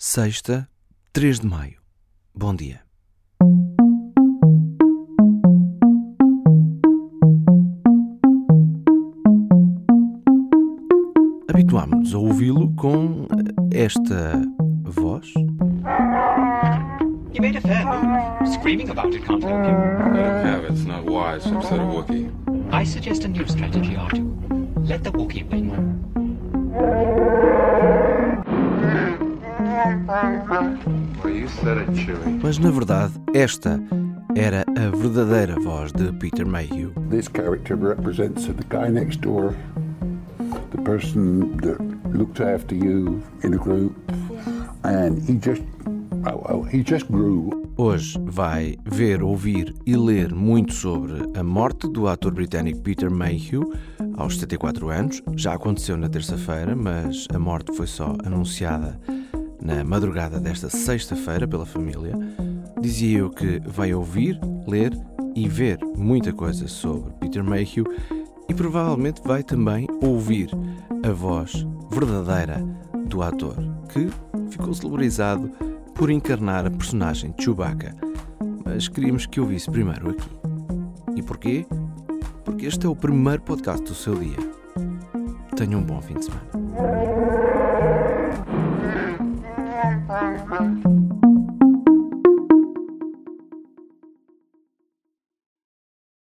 Sexta, 3 de maio. Bom dia. Habituámos-nos a ouvi-lo com esta voz. You made a fair move. Screaming about it can't help you. Let him have it. It's not wise to upset a Wookiee. I suggest a new strategy, R2. Let the Wookiee win. Mas na verdade, esta era a verdadeira voz de Peter Mayhew. This character represents the guy next door, the person that looks after you in a group, and he just, oh, well, he just grew. Hoje vai ver, ouvir e ler muito sobre a morte do ator britânico Peter Mayhew, aos 74 anos. Já aconteceu na terça-feira, mas a morte foi só anunciada na madrugada desta sexta-feira pela família. Dizia eu que vai ouvir, ler e ver muita coisa sobre Peter Mayhew e provavelmente vai também ouvir a voz verdadeira do ator, que ficou celebrizado por encarnar a personagem Chewbacca. Mas queríamos que ouvisse primeiro aqui. E porquê? Porque este é o primeiro podcast do seu dia. Tenha um bom fim de semana.